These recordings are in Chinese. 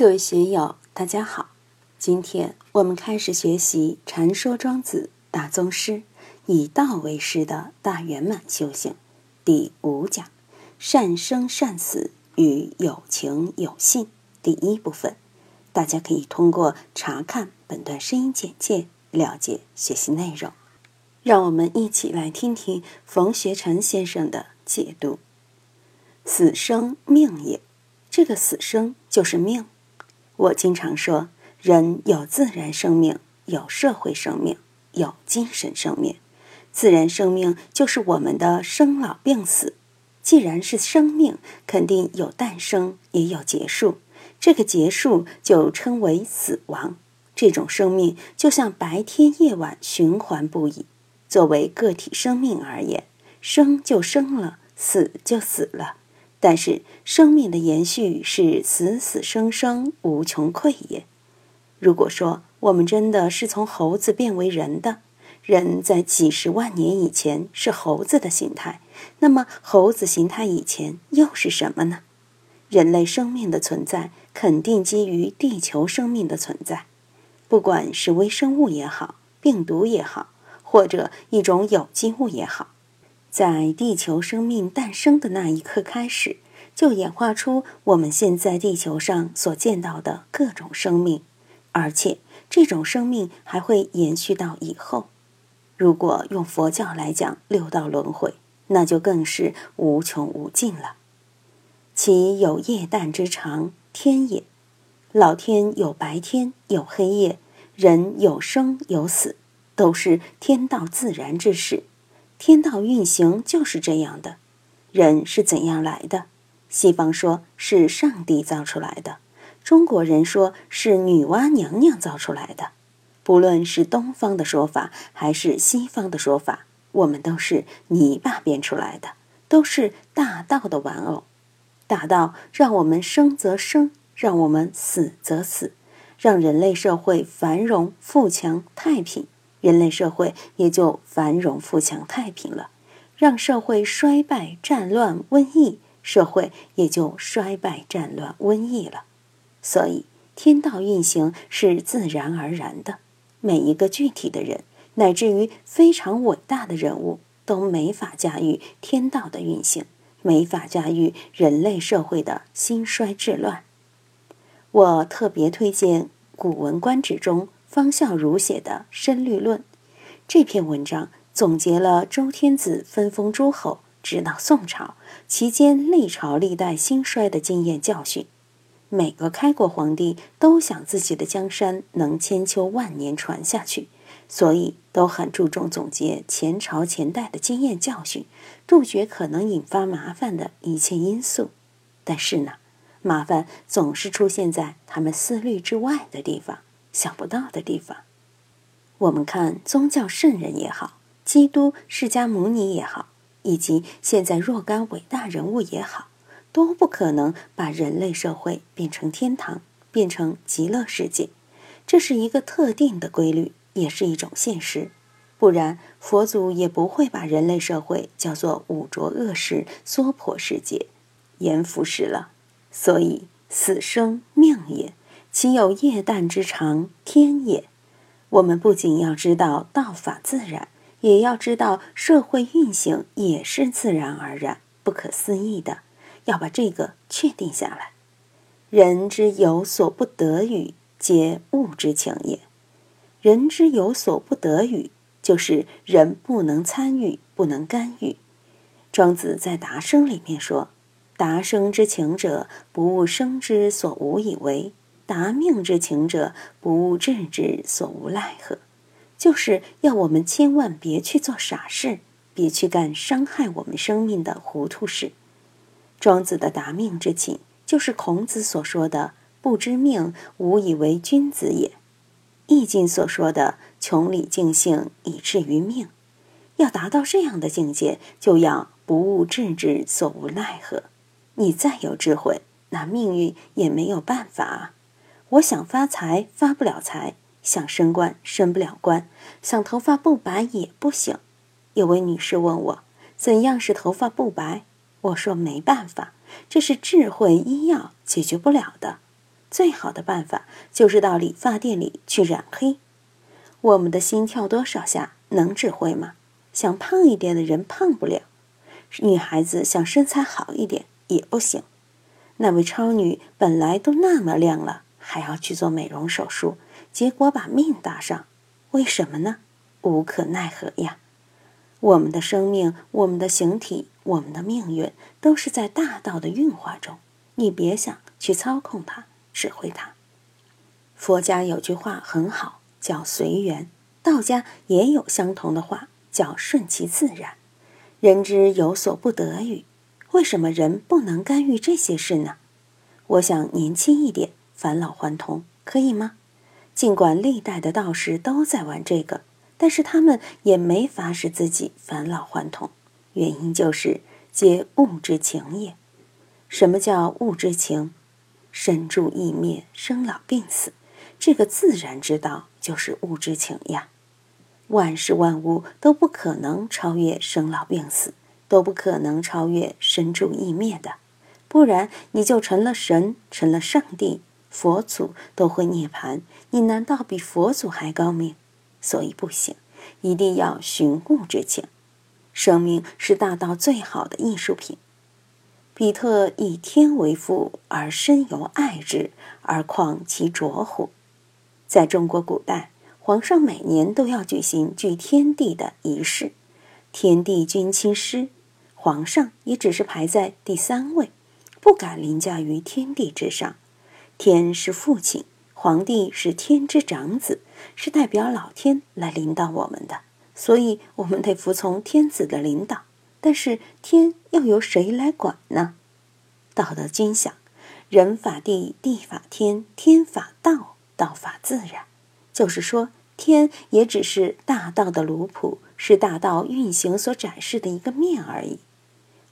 各位学友，大家好！今天我们开始学习《禅说庄子大宗师以道为师的大圆满修行》第五讲“善生善死与有情有信”第一部分。大家可以通过查看本段声音简介了解学习内容。让我们一起来听听冯学成先生的解读：“死生命也，这个死生就是命。”我经常说，人有自然生命，有社会生命，有精神生命。自然生命就是我们的生老病死。既然是生命，肯定有诞生，也有结束。这个结束就称为死亡。这种生命就像白天夜晚循环不已。作为个体生命而言，生就生了，死就死了。但是生命的延续是死死生生无穷匮也。如果说我们真的是从猴子变为人的，人在几十万年以前是猴子的形态，那么猴子形态以前又是什么呢？人类生命的存在肯定基于地球生命的存在，不管是微生物也好，病毒也好，或者一种有机物也好。在地球生命诞生的那一刻开始，就演化出我们现在地球上所见到的各种生命，而且这种生命还会延续到以后。如果用佛教来讲六道轮回，那就更是无穷无尽了。其有夜旦之长，天也。老天有白天，有黑夜；人有生有死，都是天道自然之事。天道运行就是这样的，人是怎样来的？西方说是上帝造出来的，中国人说是女娲娘娘造出来的。不论是东方的说法还是西方的说法，我们都是泥巴变出来的，都是大道的玩偶。大道让我们生则生，让我们死则死，让人类社会繁荣富强太平。人类社会也就繁荣富强太平了，让社会衰败战乱瘟疫，社会也就衰败战乱瘟疫了。所以天道运行是自然而然的，每一个具体的人，乃至于非常伟大的人物，都没法驾驭天道的运行，没法驾驭人类社会的兴衰治乱。我特别推荐《古文观止》中。方孝孺写的《深虑论》这篇文章，总结了周天子分封诸侯，直到宋朝期间历朝历代兴衰的经验教训。每个开国皇帝都想自己的江山能千秋万年传下去，所以都很注重总结前朝前代的经验教训，杜绝可能引发麻烦的一切因素。但是呢，麻烦总是出现在他们思虑之外的地方。想不到的地方，我们看宗教圣人也好，基督、释迦牟尼也好，以及现在若干伟大人物也好，都不可能把人类社会变成天堂，变成极乐世界。这是一个特定的规律，也是一种现实。不然，佛祖也不会把人类社会叫做五浊恶世、娑婆世界、阎浮世了。所以，死生命也。其有夜旦之长，天也。我们不仅要知道道法自然，也要知道社会运行也是自然而然、不可思议的。要把这个确定下来。人之有所不得与，皆物之情也。人之有所不得与，就是人不能参与，不能干预。庄子在《达生》里面说：“达生之情者，不务生之所无以为。”达命之情者，不务治之所无奈何，就是要我们千万别去做傻事，别去干伤害我们生命的糊涂事。庄子的达命之情，就是孔子所说的“不知命，无以为君子也”。易经所说的“穷理尽性，以至于命”。要达到这样的境界，就要不务治之所无奈何。你再有智慧，那命运也没有办法。我想发财发不了财，想升官升不了官，想头发不白也不行。有位女士问我，怎样是头发不白？我说没办法，这是智慧医药解决不了的。最好的办法就是到理发店里去染黑。我们的心跳多少下能指挥吗？想胖一点的人胖不了，女孩子想身材好一点也不行。那位超女本来都那么亮了，还要去做美容手术，结果把命搭上，为什么呢？无可奈何呀。我们的生命，我们的形体，我们的命运，都是在大道的运化中。你别想去操控它，指挥它。佛家有句话很好，叫随缘；道家也有相同的话，叫顺其自然。人之有所不得与？为什么人不能干预这些事呢？我想年轻一点，返老还童，可以吗？尽管历代的道士都在玩这个。但是他们也没法使自己返老还童，原因就是皆物之情也。什么叫物之情？生住异灭，生老病死，这个自然之道就是物之情呀。万事万物都不可能超越生老病死，都不可能超越生住异灭的，不然你就成了神，成了上帝，佛祖都会涅槃，你难道比佛祖还高明？所以不行，一定要寻物之情。生命是大道最好的艺术品。比特以天为父，而身犹爱之，而况其浊乎？在中国古代，皇上每年都要举行祭天地的仪式，天地君亲师，皇上也只是排在第三位，不敢凌驾于天地之上。天是父亲。皇帝是天之长子，是代表老天来领导我们的，所以我们得服从天子的领导。但是天要由谁来管呢？道德经想：人法地，地法天，天法道，道法自然。就是说，天也只是大道的奴仆，是大道运行所展示的一个面而已。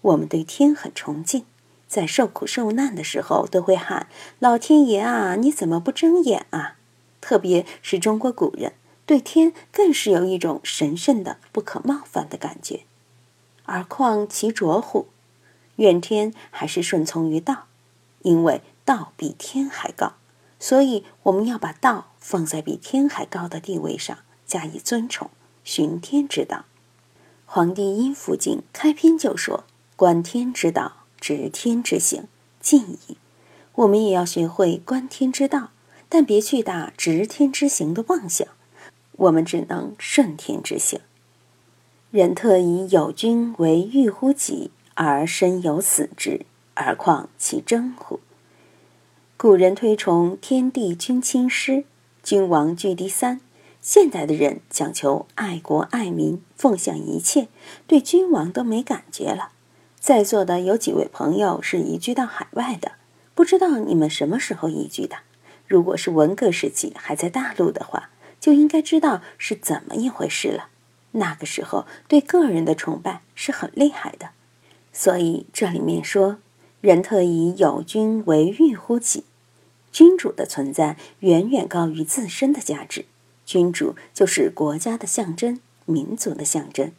我们对天很崇敬。在受苦受难的时候，都会喊“老天爷啊，你怎么不睁眼啊？”特别是中国古人对天更是有一种神圣的、不可冒犯的感觉。而况其浊乎？怨天还是顺从于道，因为道比天还高，所以我们要把道放在比天还高的地位上，加以尊崇，寻天之道。《黄帝阴符经》开篇就说：“观天之道。”执天之行，尽矣。我们也要学会观天之道，但别去打执天之行的妄想。我们只能顺天之行。人特以有君为欲乎己，而身有死之，而况其争乎？古人推崇天地君亲师，君王居第三。现代的人讲求爱国爱民，奉献一切，对君王都没感觉了。在座的有几位朋友是移居到海外的，不知道你们什么时候移居的？如果是文革时期还在大陆的话，就应该知道是怎么一回事了。那个时候对个人的崇拜是很厉害的，所以这里面说，人特以有君为欲乎己，君主的存在远远高于自身的价值。君主就是国家的象征，民族的象征。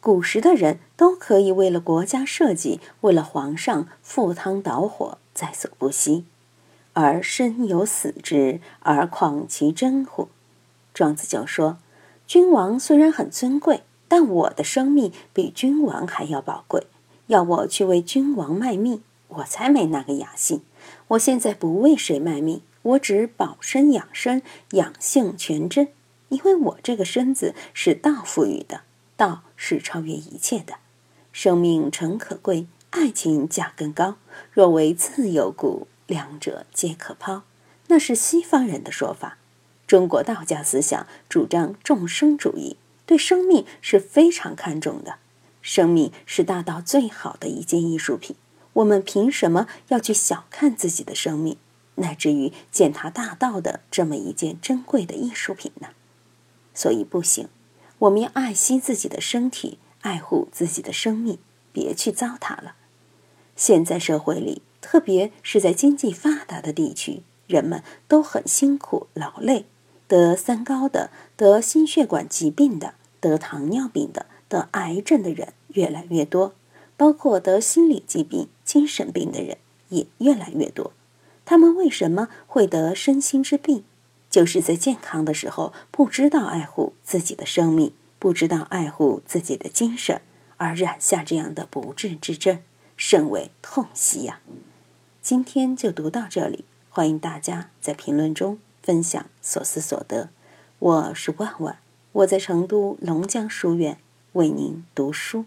古时的人都可以为了国家社稷，为了皇上赴汤蹈火，在所不惜。而身有死之，而况其真乎？庄子就说：“君王虽然很尊贵，但我的生命比君王还要宝贵。要我去为君王卖命，我才没那个雅兴。我现在不为谁卖命，我只保身养身，养性全真，因为我这个身子是道赋予的。”道是超越一切的，生命诚可贵，爱情价更高。若为自由故，两者皆可抛。那是西方人的说法。中国道家思想主张众生主义，对生命是非常看重的。生命是大道最好的一件艺术品，我们凭什么要去小看自己的生命，乃至于践踏大道的这么一件珍贵的艺术品呢？所以不行。我们要爱惜自己的身体，爱护自己的生命，别去糟蹋了。现在社会里，特别是在经济发达的地区，人们都很辛苦劳累，得三高的、得心血管疾病的、得糖尿病的、得癌症的人越来越多，包括得心理疾病、精神病的人也越来越多。他们为什么会得身心之病？就是在健康的时候不知道爱护自己的生命，不知道爱护自己的精神，而染下这样的不治之症，甚为痛惜呀。今天就读到这里，欢迎大家在评论中分享所思所得。我是万万，我在成都龙江书院为您读书。